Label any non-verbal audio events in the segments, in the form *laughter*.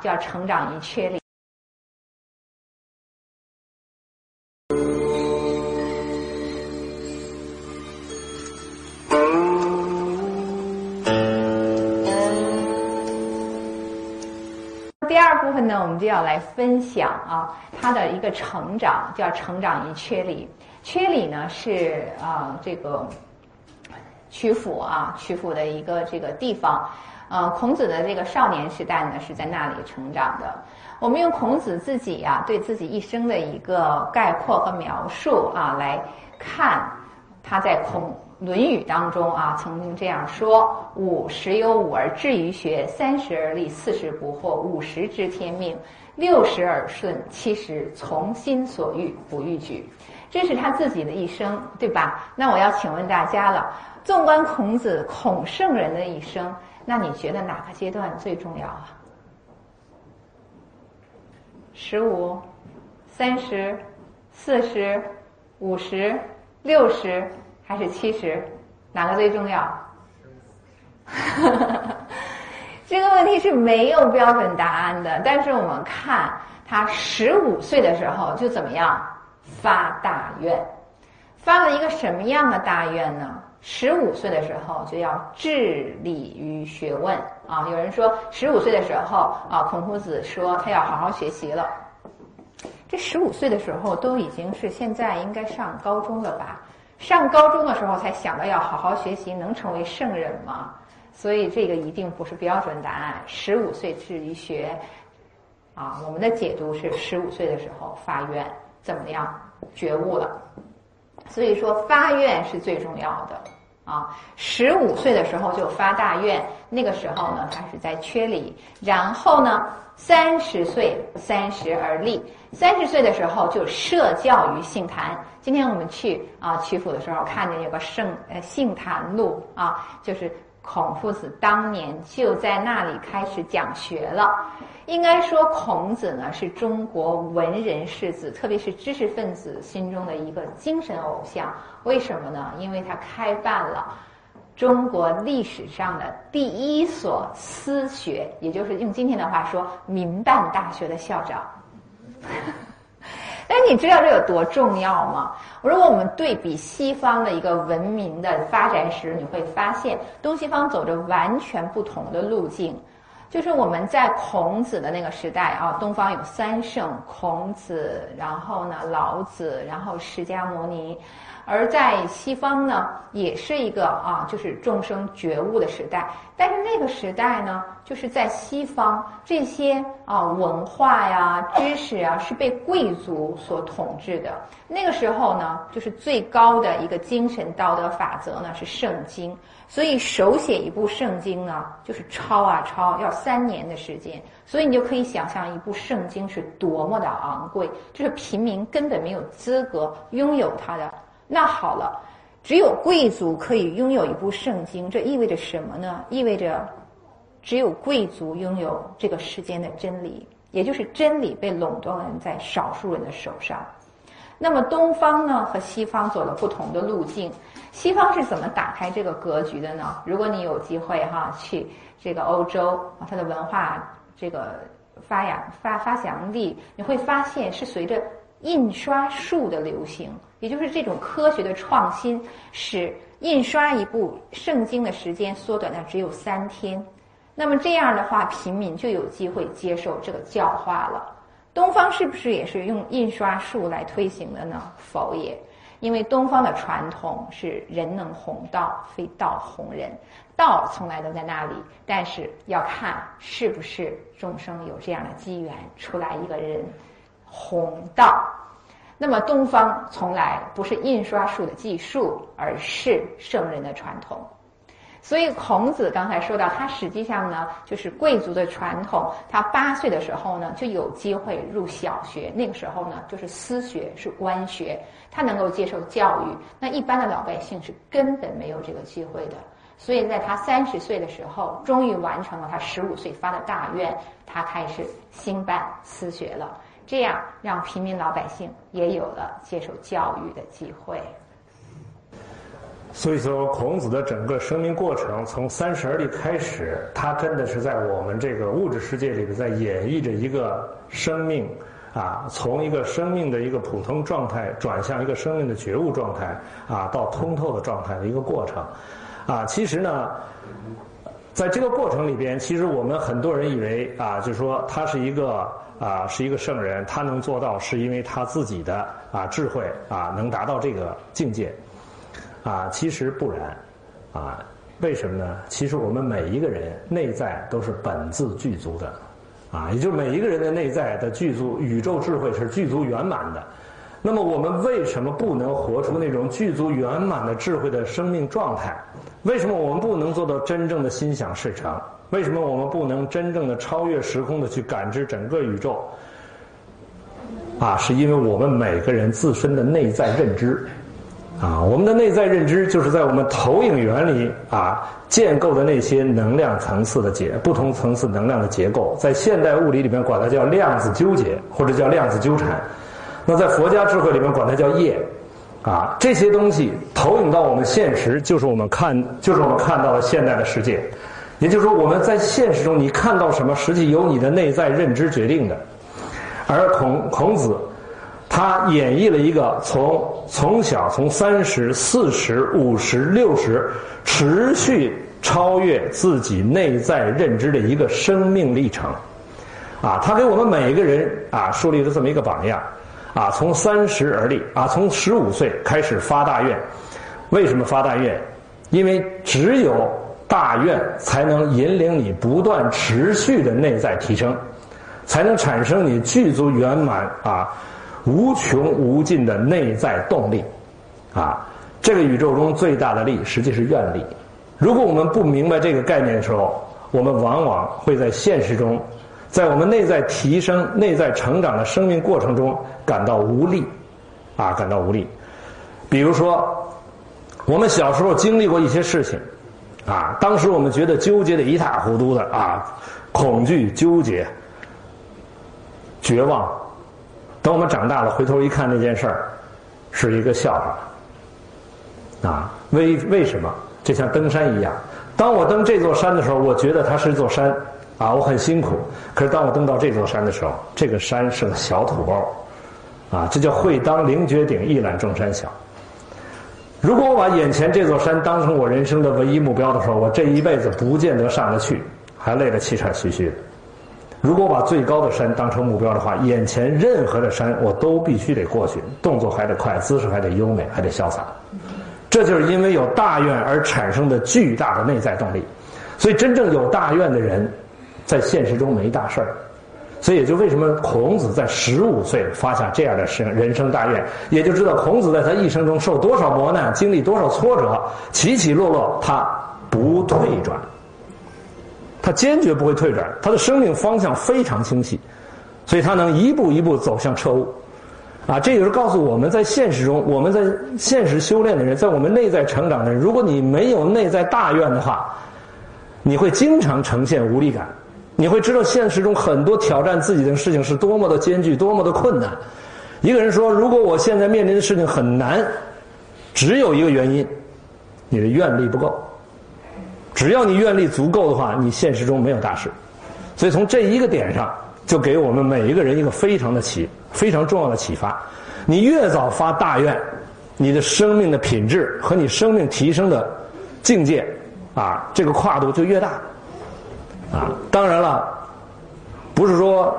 叫成长于缺里。第二部分呢，我们就要来分享啊，他的一个成长，叫成长于缺里。缺里呢是啊这个曲阜啊曲阜的一个这个地方。呃，孔子的这个少年时代呢是在那里成长的。我们用孔子自己呀对自己一生的一个概括和描述啊来看，他在孔。《论语》当中啊，曾经这样说：“五十有五而志于学，三十而立，四十不惑，五十知天命，六十耳顺，七十从心所欲不逾矩。”这是他自己的一生，对吧？那我要请问大家了：纵观孔子孔圣人的一生，那你觉得哪个阶段最重要啊？十五、三十、四十、五十、六十？还是七十，哪个最重要？*laughs* 这个问题是没有标准答案的。但是我们看他十五岁的时候就怎么样发大愿，发了一个什么样的大愿呢？十五岁的时候就要致力于学问啊！有人说十五岁的时候啊，孔夫子说他要好好学习了。这十五岁的时候都已经是现在应该上高中了吧？上高中的时候才想到要好好学习，能成为圣人吗？所以这个一定不是标准答案。十五岁至于学，啊，我们的解读是十五岁的时候发愿，怎么样觉悟了？所以说发愿是最重要的啊。十五岁的时候就发大愿，那个时候呢，他是在缺礼，然后呢。三十岁，三十而立。三十岁的时候就设教于杏坛。今天我们去啊曲阜的时候，看见有个圣呃杏坛路啊，就是孔夫子当年就在那里开始讲学了。应该说，孔子呢是中国文人士子，特别是知识分子心中的一个精神偶像。为什么呢？因为他开办了。中国历史上的第一所私学，也就是用今天的话说，民办大学的校长。但你知道这有多重要吗？如果我们对比西方的一个文明的发展史，你会发现东西方走着完全不同的路径。就是我们在孔子的那个时代啊，东方有三圣：孔子，然后呢老子，然后释迦牟尼。而在西方呢，也是一个啊，就是众生觉悟的时代。但是那个时代呢，就是在西方这些啊文化呀、知识啊，是被贵族所统治的。那个时候呢，就是最高的一个精神道德法则呢是圣经。所以手写一部圣经呢，就是抄啊抄，要三年的时间。所以你就可以想象一部圣经是多么的昂贵，就是平民根本没有资格拥有它的。那好了，只有贵族可以拥有一部圣经，这意味着什么呢？意味着只有贵族拥有这个世间的真理，也就是真理被垄断在少数人的手上。那么东方呢和西方走了不同的路径，西方是怎么打开这个格局的呢？如果你有机会哈去这个欧洲啊，它的文化这个发扬发发祥地，你会发现是随着。印刷术的流行，也就是这种科学的创新，使印刷一部圣经的时间缩短到只有三天。那么这样的话，平民就有机会接受这个教化了。东方是不是也是用印刷术来推行的呢？否也，因为东方的传统是人能弘道，非道弘人。道从来都在那里，但是要看是不是众生有这样的机缘，出来一个人。弘道，那么东方从来不是印刷术的技术，而是圣人的传统。所以孔子刚才说到，他实际上呢就是贵族的传统。他八岁的时候呢就有机会入小学，那个时候呢就是私学，是官学，他能够接受教育。那一般的老百姓是根本没有这个机会的。所以在他三十岁的时候，终于完成了他十五岁发的大愿，他开始兴办私学了。这样让平民老百姓也有了接受教育的机会。所以说，孔子的整个生命过程，从三十而立开始，他真的是在我们这个物质世界里边，在演绎着一个生命啊，从一个生命的一个普通状态，转向一个生命的觉悟状态啊，到通透的状态的一个过程啊。其实呢，在这个过程里边，其实我们很多人以为啊，就是说他是一个啊，是一个圣人，他能做到，是因为他自己的啊智慧啊，能达到这个境界。啊，其实不然，啊，为什么呢？其实我们每一个人内在都是本自具足的，啊，也就是每一个人的内在的具足宇宙智慧是具足圆满的。那么我们为什么不能活出那种具足圆满的智慧的生命状态？为什么我们不能做到真正的心想事成？为什么我们不能真正的超越时空的去感知整个宇宙？啊，是因为我们每个人自身的内在认知。啊，我们的内在认知就是在我们投影原理啊建构的那些能量层次的结不同层次能量的结构，在现代物理里面管它叫量子纠结或者叫量子纠缠，那在佛家智慧里面管它叫业，啊，这些东西投影到我们现实，就是我们看就是我们看到了现代的世界，也就是说我们在现实中你看到什么，实际由你的内在认知决定的，而孔孔子。他演绎了一个从从小从三十、四十、五十、六十，持续超越自己内在认知的一个生命历程，啊，他给我们每一个人啊树立了这么一个榜样，啊，从三十而立，啊，从十五岁开始发大愿，为什么发大愿？因为只有大愿才能引领你不断持续的内在提升，才能产生你具足圆满啊。无穷无尽的内在动力，啊，这个宇宙中最大的力实际是愿力。如果我们不明白这个概念的时候，我们往往会在现实中，在我们内在提升、内在成长的生命过程中感到无力，啊，感到无力。比如说，我们小时候经历过一些事情，啊，当时我们觉得纠结的一塌糊涂的，啊，恐惧、纠结、绝望。等我们长大了，回头一看那件事儿，是一个笑话。啊，为为什么？就像登山一样，当我登这座山的时候，我觉得它是一座山，啊，我很辛苦。可是当我登到这座山的时候，这个山是个小土包，啊，这叫会当凌绝顶，一览众山小。如果我把眼前这座山当成我人生的唯一目标的时候，我这一辈子不见得上得去，还累得气喘吁吁的。如果我把最高的山当成目标的话，眼前任何的山我都必须得过去，动作还得快，姿势还得优美，还得潇洒。这就是因为有大愿而产生的巨大的内在动力。所以，真正有大愿的人，在现实中没大事儿。所以，也就为什么孔子在十五岁发下这样的生人生大愿，也就知道孔子在他一生中受多少磨难，经历多少挫折，起起落落，他不退转。他坚决不会退转，他的生命方向非常清晰，所以他能一步一步走向彻悟。啊，这也是告诉我们在现实中，我们在现实修炼的人，在我们内在成长的人，如果你没有内在大愿的话，你会经常呈现无力感，你会知道现实中很多挑战自己的事情是多么的艰巨，多么的困难。一个人说：“如果我现在面临的事情很难，只有一个原因，你的愿力不够。”只要你愿力足够的话，你现实中没有大事。所以从这一个点上，就给我们每一个人一个非常的启、非常重要的启发。你越早发大愿，你的生命的品质和你生命提升的境界，啊，这个跨度就越大。啊，当然了，不是说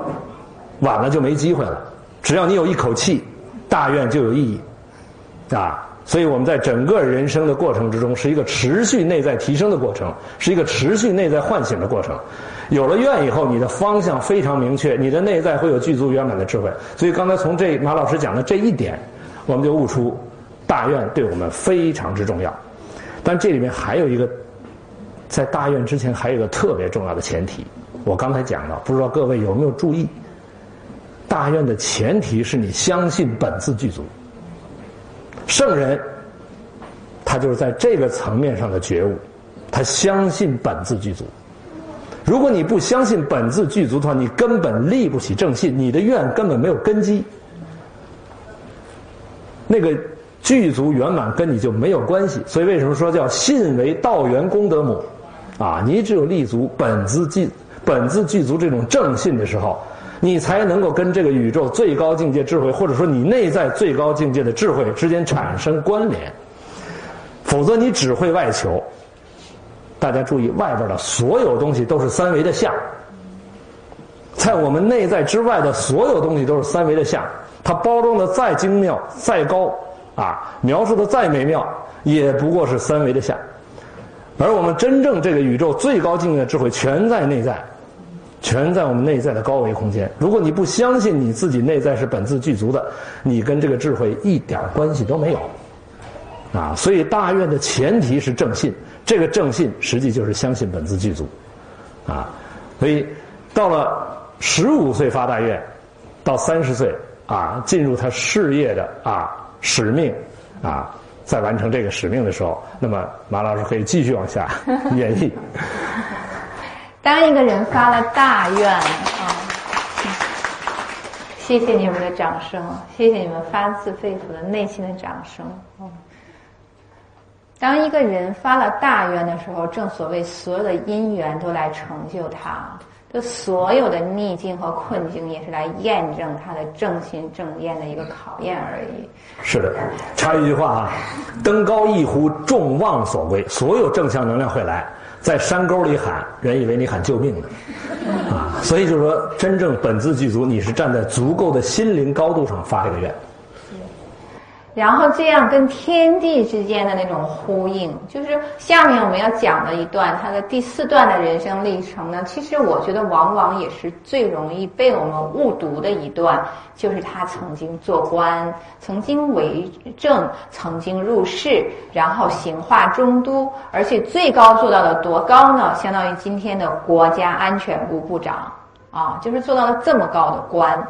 晚了就没机会了。只要你有一口气，大愿就有意义。啊。所以我们在整个人生的过程之中，是一个持续内在提升的过程，是一个持续内在唤醒的过程。有了愿以后，你的方向非常明确，你的内在会有具足圆满的智慧。所以刚才从这马老师讲的这一点，我们就悟出大愿对我们非常之重要。但这里面还有一个，在大愿之前还有一个特别重要的前提，我刚才讲了，不知道各位有没有注意？大愿的前提是你相信本自具足。圣人，他就是在这个层面上的觉悟，他相信本自具足。如果你不相信本自具足的话，你根本立不起正信，你的愿根本没有根基。那个具足圆满跟你就没有关系。所以为什么说叫信为道源功德母？啊，你只有立足本自具本自具足这种正信的时候，你才能够跟这个宇宙最高境界智慧，或者说你内在最高境界的智慧之间产生关联。否则你只会外求。大家注意，外边的所有东西都是三维的相，在我们内在之外的所有东西都是三维的相。它包装的再精妙、再高，啊，描述的再美妙，也不过是三维的相。而我们真正这个宇宙最高境界的智慧，全在内在，全在我们内在的高维空间。如果你不相信你自己内在是本自具足的，你跟这个智慧一点关系都没有。啊，所以大愿的前提是正信，这个正信实际就是相信本自具足，啊，所以到了十五岁发大愿，到三十岁啊，进入他事业的啊使命啊，在完成这个使命的时候，那么马老师可以继续往下 *laughs* 演绎。当一个人发了大愿啊，谢谢你们的掌声，谢谢你们发自肺腑的内心的掌声，嗯。当一个人发了大愿的时候，正所谓所有的因缘都来成就他，这所有的逆境和困境也是来验证他的正心正念的一个考验而已。是的，插一句话啊，登高一呼，众望所归，所有正向能量会来，在山沟里喊，人以为你喊救命呢，啊，所以就是说，真正本自具足，你是站在足够的心灵高度上发这个愿。然后这样跟天地之间的那种呼应，就是下面我们要讲的一段他的第四段的人生历程呢。其实我觉得往往也是最容易被我们误读的一段，就是他曾经做官，曾经为政，曾经入仕，然后行化中都，而且最高做到了多高呢？相当于今天的国家安全部部长啊，就是做到了这么高的官。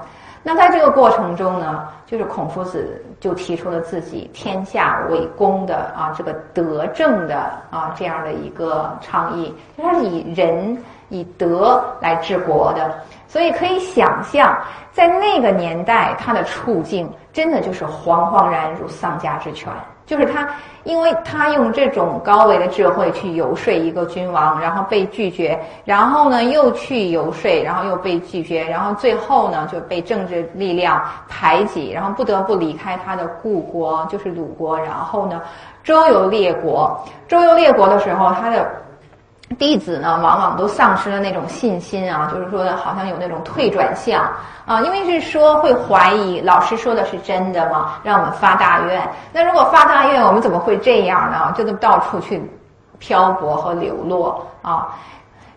那在这个过程中呢，就是孔夫子就提出了自己天下为公的啊这个德政的啊这样的一个倡议，就他是以仁以德来治国的，所以可以想象，在那个年代他的处境真的就是惶惶然如丧家之犬。就是他，因为他用这种高维的智慧去游说一个君王，然后被拒绝，然后呢又去游说，然后又被拒绝，然后最后呢就被政治力量排挤，然后不得不离开他的故国，就是鲁国，然后呢周游列国。周游列国的时候，他的。弟子呢，往往都丧失了那种信心啊，就是说好像有那种退转向啊，因为是说会怀疑老师说的是真的吗？让我们发大愿。那如果发大愿，我们怎么会这样呢？就到处去漂泊和流落啊。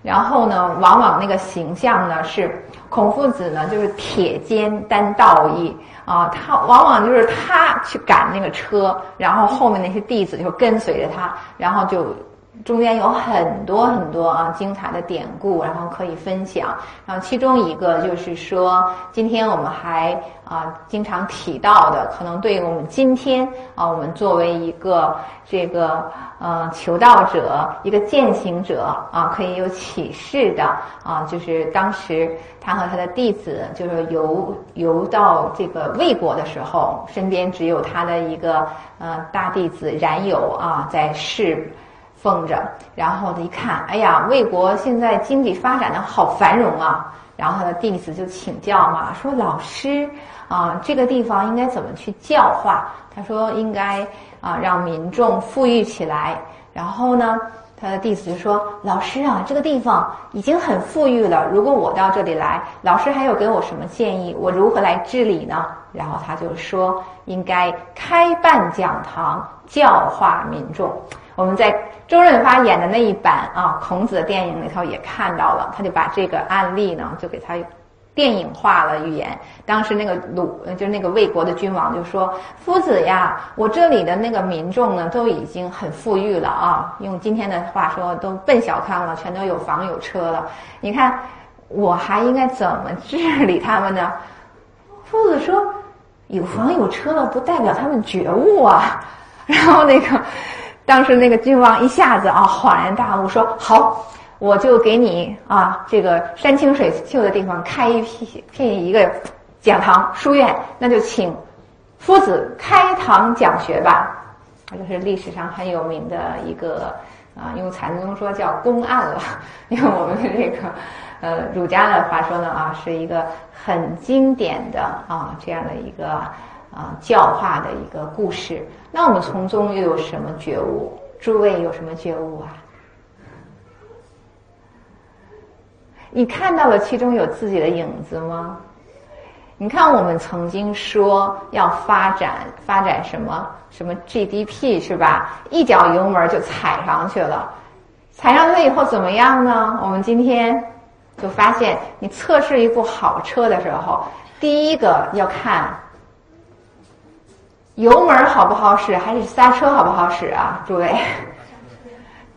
然后呢，往往那个形象呢是孔夫子呢，就是铁肩担道义啊，他往往就是他去赶那个车，然后后面那些弟子就跟随着他，然后就。中间有很多很多啊精彩的典故，然后可以分享。然后其中一个就是说，今天我们还啊经常提到的，可能对我们今天啊，我们作为一个这个呃求道者、一个践行者啊，可以有启示的啊，就是当时他和他的弟子就是游游到这个魏国的时候，身边只有他的一个呃大弟子冉有啊在侍。奉着，然后他一看，哎呀，魏国现在经济发展的好繁荣啊！然后他的弟子就请教嘛，说老师啊，这个地方应该怎么去教化？他说应该啊，让民众富裕起来。然后呢，他的弟子就说，老师啊，这个地方已经很富裕了，如果我到这里来，老师还有给我什么建议？我如何来治理呢？然后他就说，应该开办讲堂，教化民众。我们在周润发演的那一版啊，孔子的电影里头也看到了，他就把这个案例呢，就给他电影化了语言。当时那个鲁，就是那个魏国的君王就说：“夫子呀，我这里的那个民众呢，都已经很富裕了啊，用今天的话说，都奔小康了，全都有房有车了。你看，我还应该怎么治理他们呢？”夫子说：“有房有车了，不代表他们觉悟啊。”然后那个。当时那个君王一下子啊恍然大悟，说：“好，我就给你啊这个山清水秀的地方开一批辟一个讲堂书院，那就请夫子开堂讲学吧，这是历史上很有名的一个啊，用禅宗说叫公案了，*laughs* 用我们的这个呃儒家的话说呢啊，是一个很经典的啊这样的一个啊教化的一个故事。那我们从中又有什么觉悟？诸位有什么觉悟啊？你看到了其中有自己的影子吗？你看，我们曾经说要发展发展什么什么 GDP 是吧？一脚油门就踩上去了，踩上去了以后怎么样呢？我们今天就发现，你测试一部好车的时候，第一个要看油门好不好使，还是刹车好不好使啊？诸位，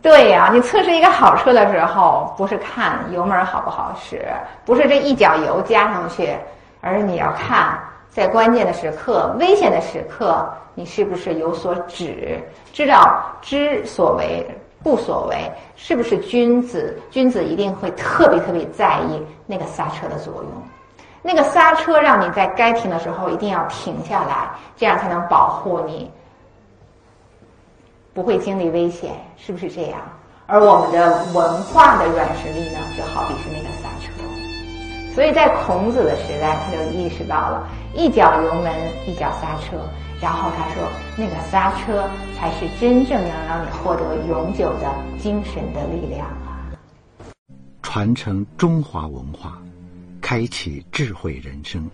对呀，你测试一个好车的时候，不是看油门好不好使，不是这一脚油加上去。而你要看，在关键的时刻、危险的时刻，你是不是有所止？知道知所为不所为，是不是君子？君子一定会特别特别在意那个刹车的作用。那个刹车让你在该停的时候一定要停下来，这样才能保护你不会经历危险，是不是这样？而我们的文化的软实力呢，就好比是那个刹车。所以在孔子的时代，他就意识到了一脚油门，一脚刹车。然后他说，那个刹车才是真正能让你获得永久的精神的力量啊！传承中华文化，开启智慧人生。